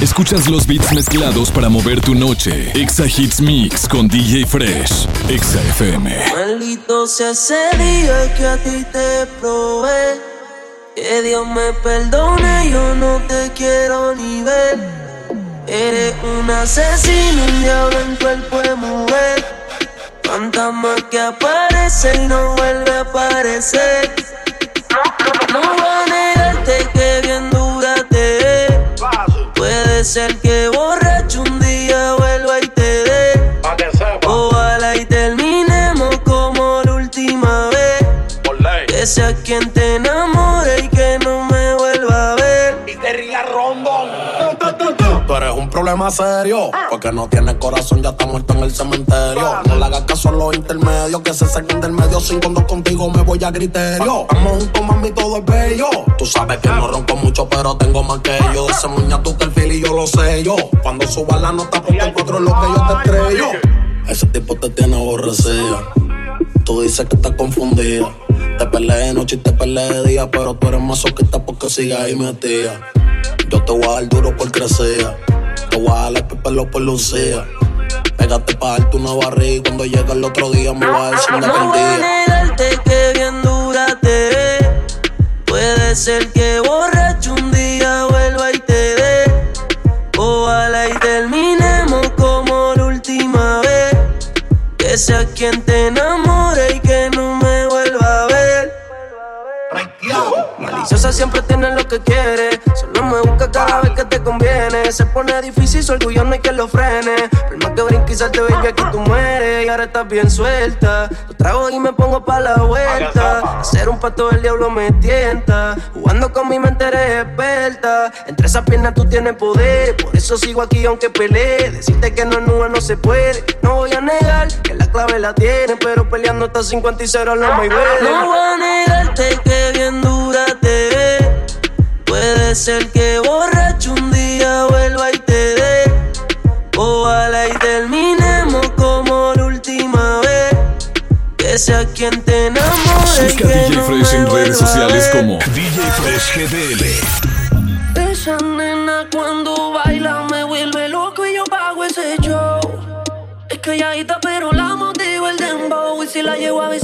Escuchas los beats mezclados para mover tu noche. Exa Hits Mix con DJ Fresh. Exa FM. Maldito sea ese día que a ti te probé. Que Dios me perdone, yo no te quiero ni ver. Eres un asesino, un diablo en cuerpo de mujer. Fantasma que aparece y no vuelve a aparecer. Puede ser que borracho un día vuelva y te dé. Ojalá y terminemos como la última vez. Que sea quien te enamore problema serio. Porque no tienes corazón, ya está muerto en el cementerio. No le hagas caso a los intermedios que se saquen del medio. Sin cuando contigo me voy a criterio. Estamos juntos, mami, todo es bello. Tú sabes que no ronco mucho, pero tengo más que yo. Ese muña tú que el feel y yo lo sé yo. Cuando suba la nota, porque es lo que yo te estrello. Ese tipo te tiene aborrecida. Tú dices que estás confundida. Te peleé de noche y te peleé de día, pero tú eres masoquista porque sigues ahí metida. Yo te voy a dar duro por crecer. Te voy a dar el pelo por lucía. Pégate pa' darte una barriga y cuando llegue el otro día me voy a dar sin de No voy a negarte que bien dura te es. Puede ser que borracho un día vuelva y te dé. Ojalá y terminemos como la última vez. Que sea quien te enamore y que no me vuelva a ver. Maliciosa siempre tiene lo que quiere. Me busca cada vez que te conviene. Se pone difícil, su orgullo no hay que lo frene. Por más que brinque y salte, baby, aquí tú mueres. Y ahora estás bien suelta. Lo trago y me pongo pa' la vuelta. Hacer un pato del diablo me tienta. Jugando con mi mente eres experta. Entre esas piernas tú tienes poder. Por eso sigo aquí aunque pelee. Decirte que no es nube no se puede. No voy a negar que la clave la tiene. Pero peleando hasta 50 y 0 no me No voy a negarte que bien dura. Puede ser que borracho un día vuelva y te dé. Ojalá y terminemos como la última vez. Que sea quien te enamore. Busca que DJ no Fresh me en redes sociales como DJ Fresh GDL. Esa nena cuando baila me vuelve loco y yo pago ese show. Es calladita pero la motivo el dembow y si la llevo a besar.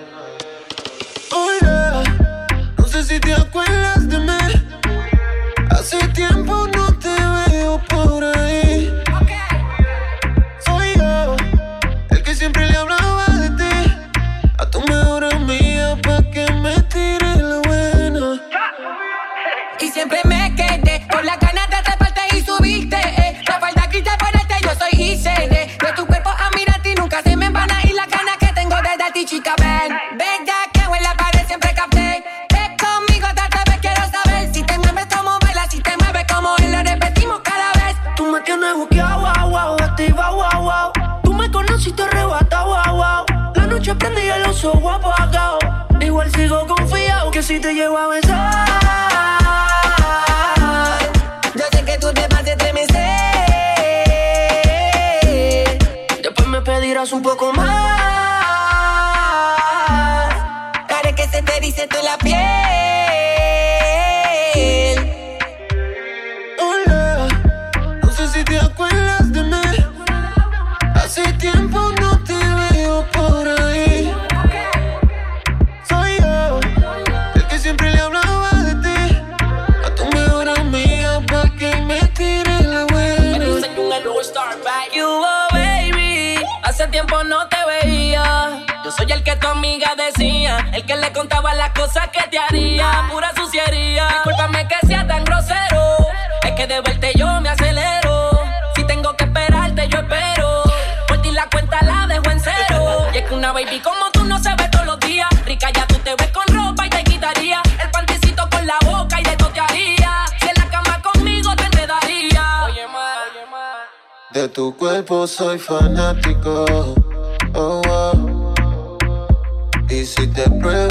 No sé noche prende y el oso guapo apagado. Igual sigo confiado que si te llevo a besar. Yo sé que tú te vas a estremecer. Después me pedirás un poco más. Para que se te dice toda la piel. que tu amiga decía, el que le contaba las cosas que te haría, pura suciería. Discúlpame que sea tan grosero, es que de verte yo me acelero. Si tengo que esperarte, yo espero. Por ti la cuenta la dejo en cero. Y es que una baby como tú no se ve todos los días, rica ya tú te ves con ropa y te quitaría el pantecito con la boca y de todo te haría. Si en la cama conmigo te enredaría. Oye, ma, de tu cuerpo soy fanático. nuevo.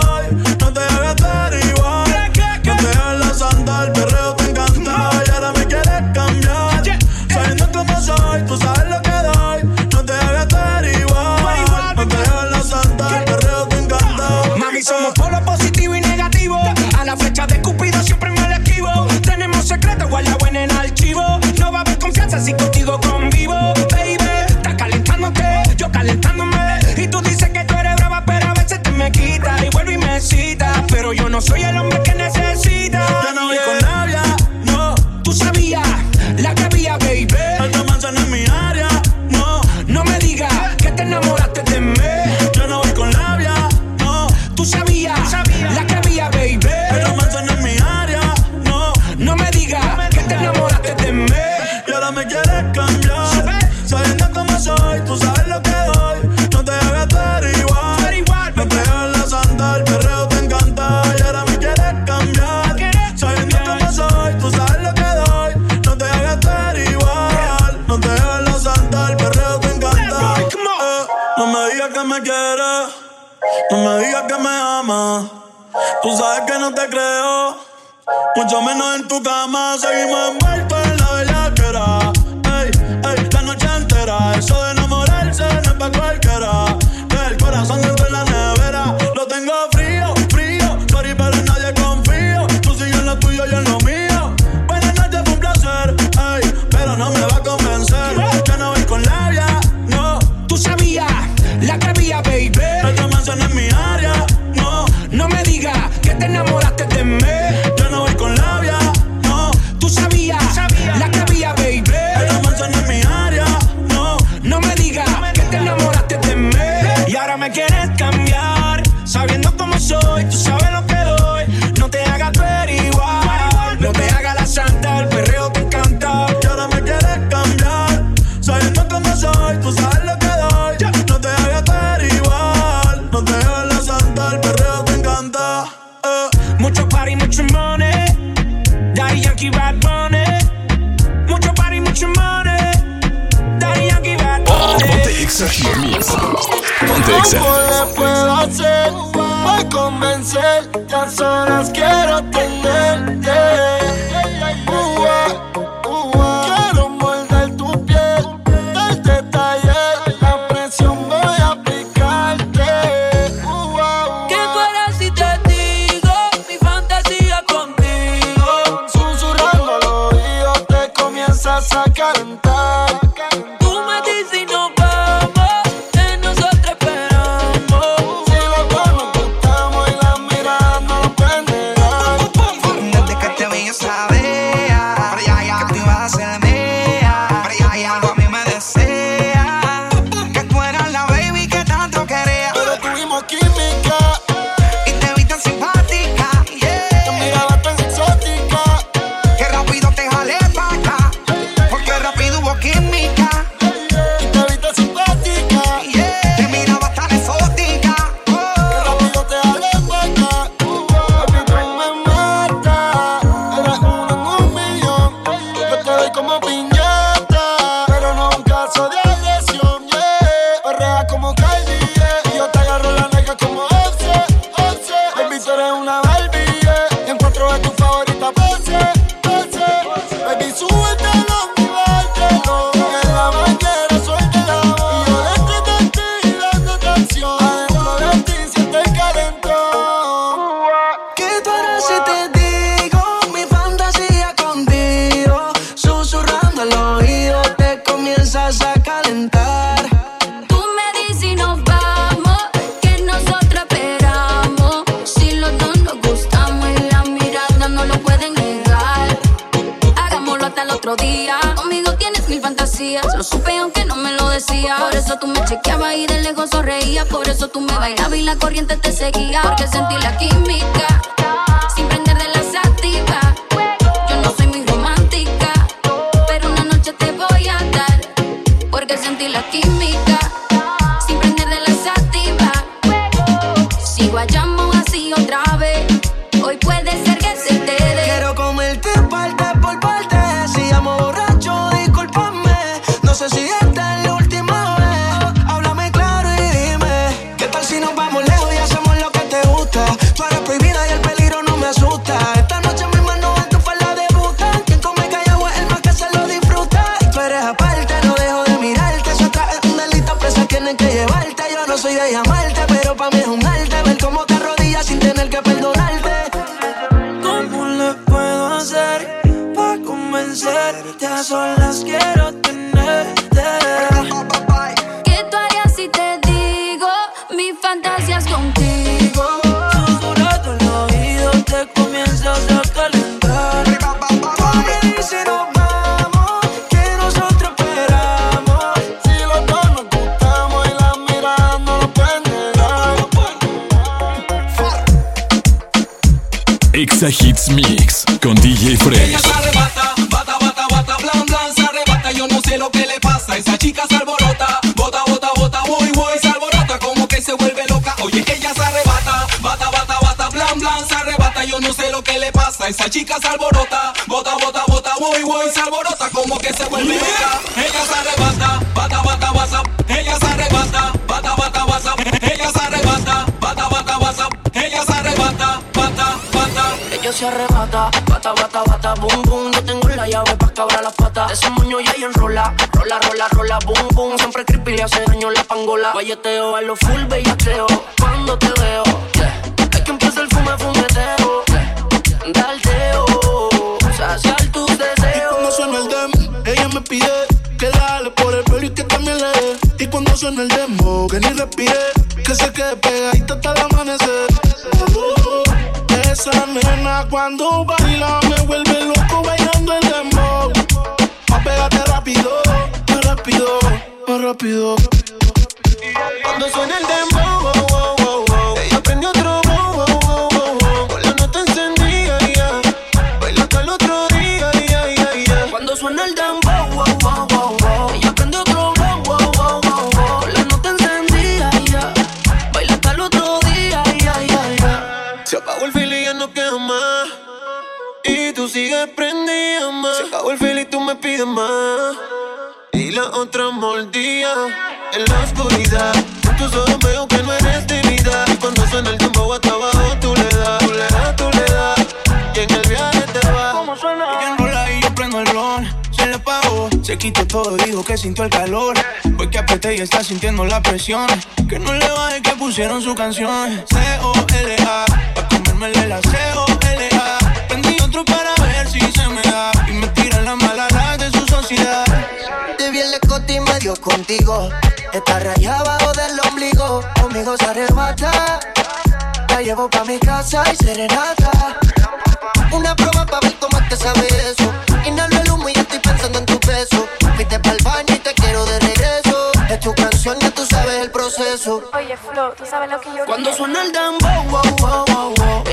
no me digas que me amas. Tú sabes que no te creo, mucho menos en tu cama. Seguimos envueltos en la verdad. Sabiendo cómo soy, tú sabes Eres una Barbie, yeah. Y en cuatro de tus favoritas, pues, eh. La corriente te seguía. Porque sentí la química, sin prender de la sativa. Yo no soy muy romántica, pero una noche te voy a dar. Porque sentí la química, Hits Mix con DJ Ella Fresh. se arrebata, bata, bata, bata, blan, blan, se arrebata. Yo no sé lo que le pasa. Esa chica se alborota, bota, bota, bota, voy, voy, se alborota. Como que se vuelve loca. Oye, ella se arrebata, bata, bata, bata, blan, blan, se arrebata. Yo no sé lo que le pasa. Esa chica se alborota, bota, bota, bota, voy, voy, se alborota. Como que se vuelve loca. Ella se arrebata, se arrebata, bata, bata, bata, boom, boom. Yo tengo la llave pa' cabrar las patas. De ese moño ya hay enrola, rola, rola, rola, boom, boom. Siempre creepy le hace daño la pangola. Guayeteo a lo full bellaceo. Cuando te veo, yeah. hay que empezar el fume, fumeteo. Yeah. Dalteo, saciar tus deseos. Cuando suena el dem, ella me pide que la jale por el pelo y que también le dé. Y cuando suena el demo, que ni respire, que se quede pegadita hasta el amanecer. Esa nena cuando baila me vuelve loco bailando el demo. Pa' pegarte rápido, más rápido, más rápido. Cuando suena el dembow, Más. Se acabó el fili y tú me pides más. Y la otra mordida en la oscuridad. En tus ojos veo que no eres de vida. Y cuando suena el tiempo hasta abajo, tú le das, tú le das, tú le das. Y en el viaje te vas. ¿Cómo suena? Ella enrola y yo prendo el ron. Se le apagó, se quitó todo, dijo que sintió el calor. Fue que apreté y está sintiendo la presión. Que no le baje que pusieron su canción. C-O-L-A, pa' comérmele la C-O-L-A. Para ver si se me da. Y me tiran la mala la de su sociedad. Te vi el escote y medio contigo. Está rayada abajo del ombligo. Conmigo se arrebata. La llevo pa' mi casa y serenata. Una prueba pa' ver cómo te sabe eso. Inhalo el humo y ya estoy pensando en tu beso. Fuiste pa'l baño y te quiero de regreso. Es tu canción, ya tú sabes el proceso. Oye, Flo, tú sabes lo que yo Cuando suena el dembow, wow, wow, wow, wow.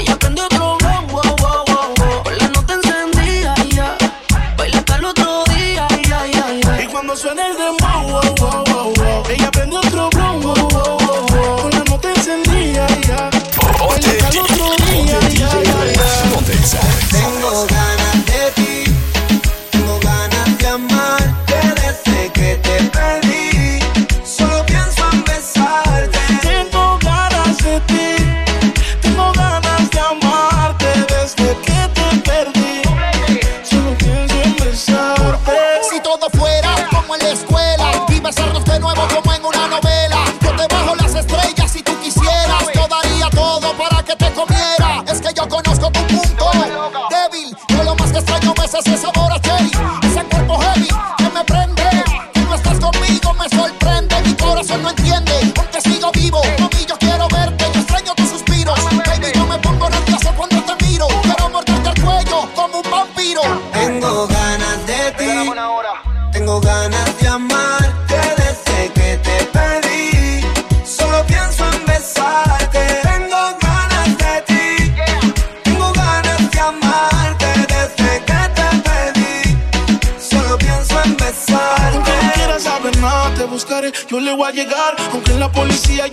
llegar, aunque en la policía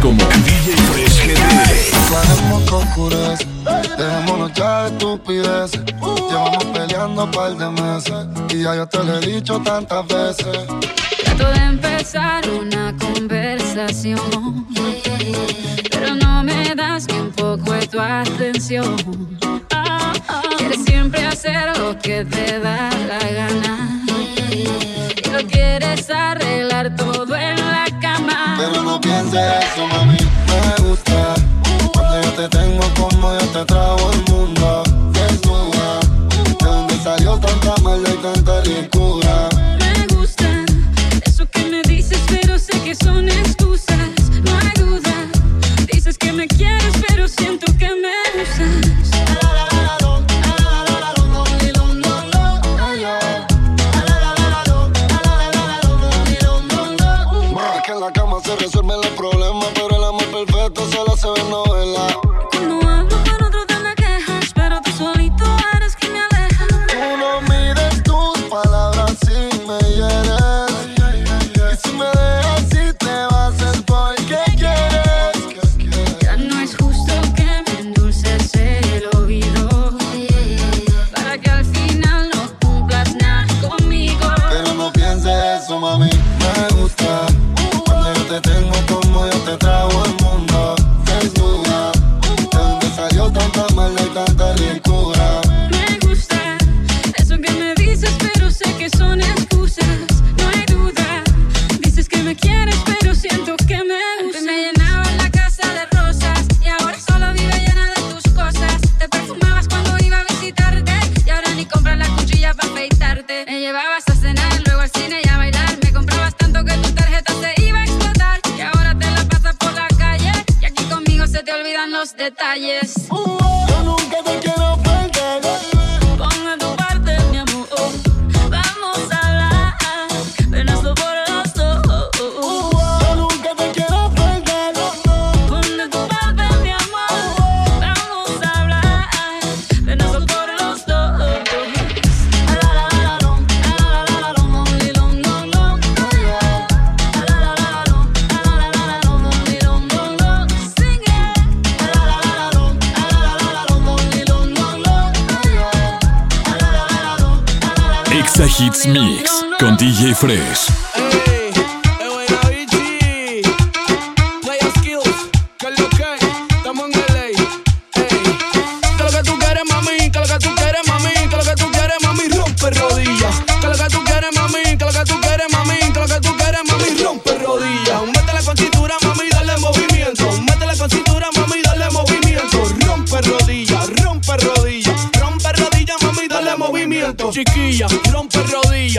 como DJ Fresh GD. Bajemos que oscurece, dejémonos ya de estupidez. Llevamos peleando un par de meses y ya yo te lo he dicho tantas veces. Trato de empezar una conversación, pero no me das ni un poco de tu atención. Quieres siempre hacer lo que te da la gana y lo quieres arreglar pienses eso, mami. Me gusta cuando yo te tengo como yo te trago el mundo. Hits Mix con DJ Fresh.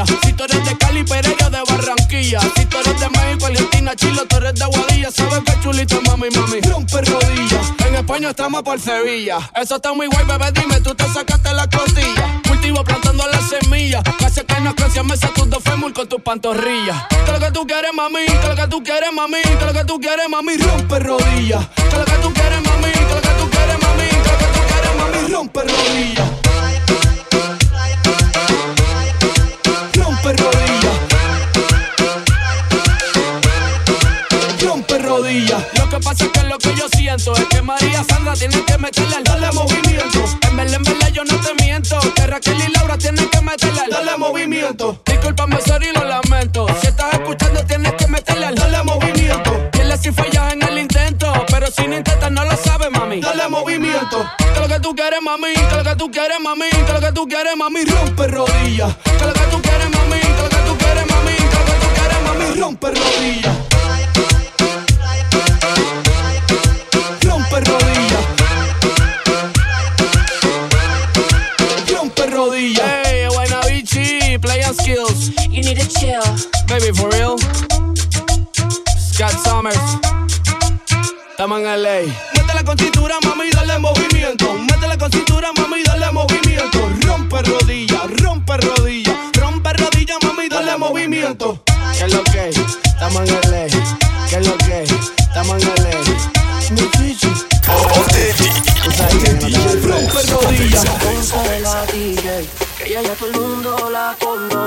Si tú eres de Cali, pero de Barranquilla. Si tú eres de México, Argentina, Chile, tú eres de Guadilla. Sabes que chulito, mami, mami, rompe rodillas. En España estamos por Sevilla. Eso está muy guay, bebé, dime, tú te sacaste la costilla. Cultivo plantando la semilla. Casi que no crecias mesa tus dos fémur con tus pantorrillas. Que lo que tú quieres, mami, que lo que tú quieres, mami, que lo que tú quieres, mami, rompe rodillas. Que lo que tú quieres, mami, que lo que tú quieres, mami, que lo que tú quieres, mami, rompe rodillas. Que pasa es que lo que yo siento es que María Sandra tiene que meterle al darle movimiento. En en verdad, yo no te miento. Que Raquel y Laura tienen que meterle al darle movimiento. Discúlpame, sorry, lo lamento. Si estás escuchando, tienes que meterle al darle movimiento. Dile si fallas en el intento. Pero si no intentas, no lo sabes, mami. Dale movimiento. Que lo que tú quieres, mami. Que lo que tú quieres, mami. Que lo que tú quieres, mami. Rompe rodillas. Que lo que tú quieres, mami. Que lo que tú quieres, mami. Que lo que tú quieres, mami. Rompe rodillas. Need to chill. Baby, for real. Scott Summers. Estamos en LA. Métela con cintura, mami, dale movimiento. Métela con cintura, mami, dale movimiento. Rompe rodillas, rompe rodillas. Rompe rodillas, mami, dale movimiento. ¿Qué es lo que? Estamos en LA. ¿Qué es lo que? Estamos en LA. Mi chichi. Rompe rodillas. Ponce la DJ, que ella ya todo el mundo la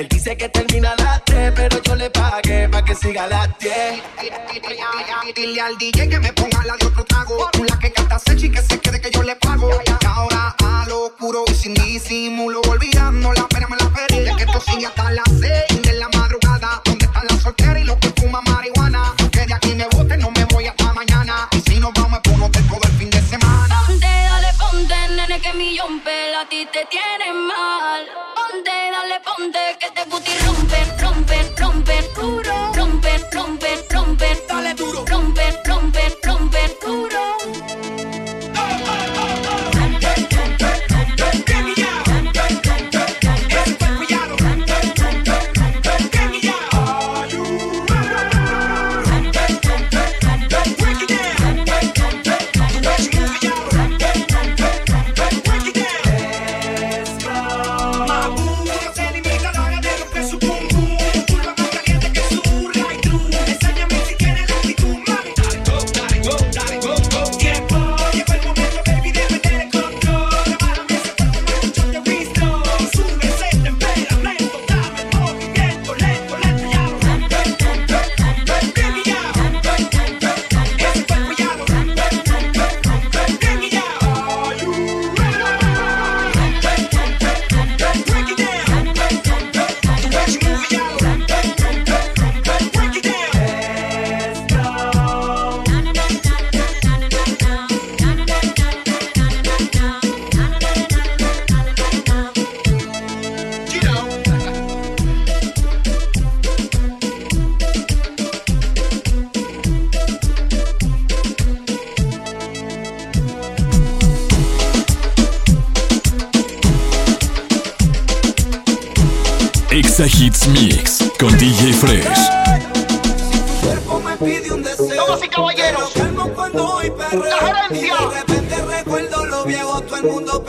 Él dice que termina a las 3, pero yo le pagué pa' que siga a las 10. Dile al DJ que me ponga la de otro trago. Tú la que canta Sechi que se quede que yo le pago. Y ahora a lo puro y sin disimulo. Olvidando la pena me la feria. Que esto sigue hasta las 6 de la madrugada. ¿Dónde están las solteras y los que fuman marihuana? Que de aquí me bote, no me voy hasta mañana. Y si nos vamos, pues no te todo el fin de semana. Ponte, dale, ponte, nene, que millón pela a ti te tiene mal. Ponte, que te guti rompe, Fresh. cuerpo me pide un deseo. Damas y caballeros. Calmo cuando voy perreo. La gerencia. Y de repente recuerdo lo viejo, todo el mundo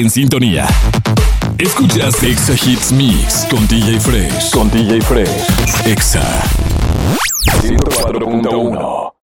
en sintonía. Escuchas Exa Hits Mix con DJ Fresh. Con DJ Fresh. Exa 104.1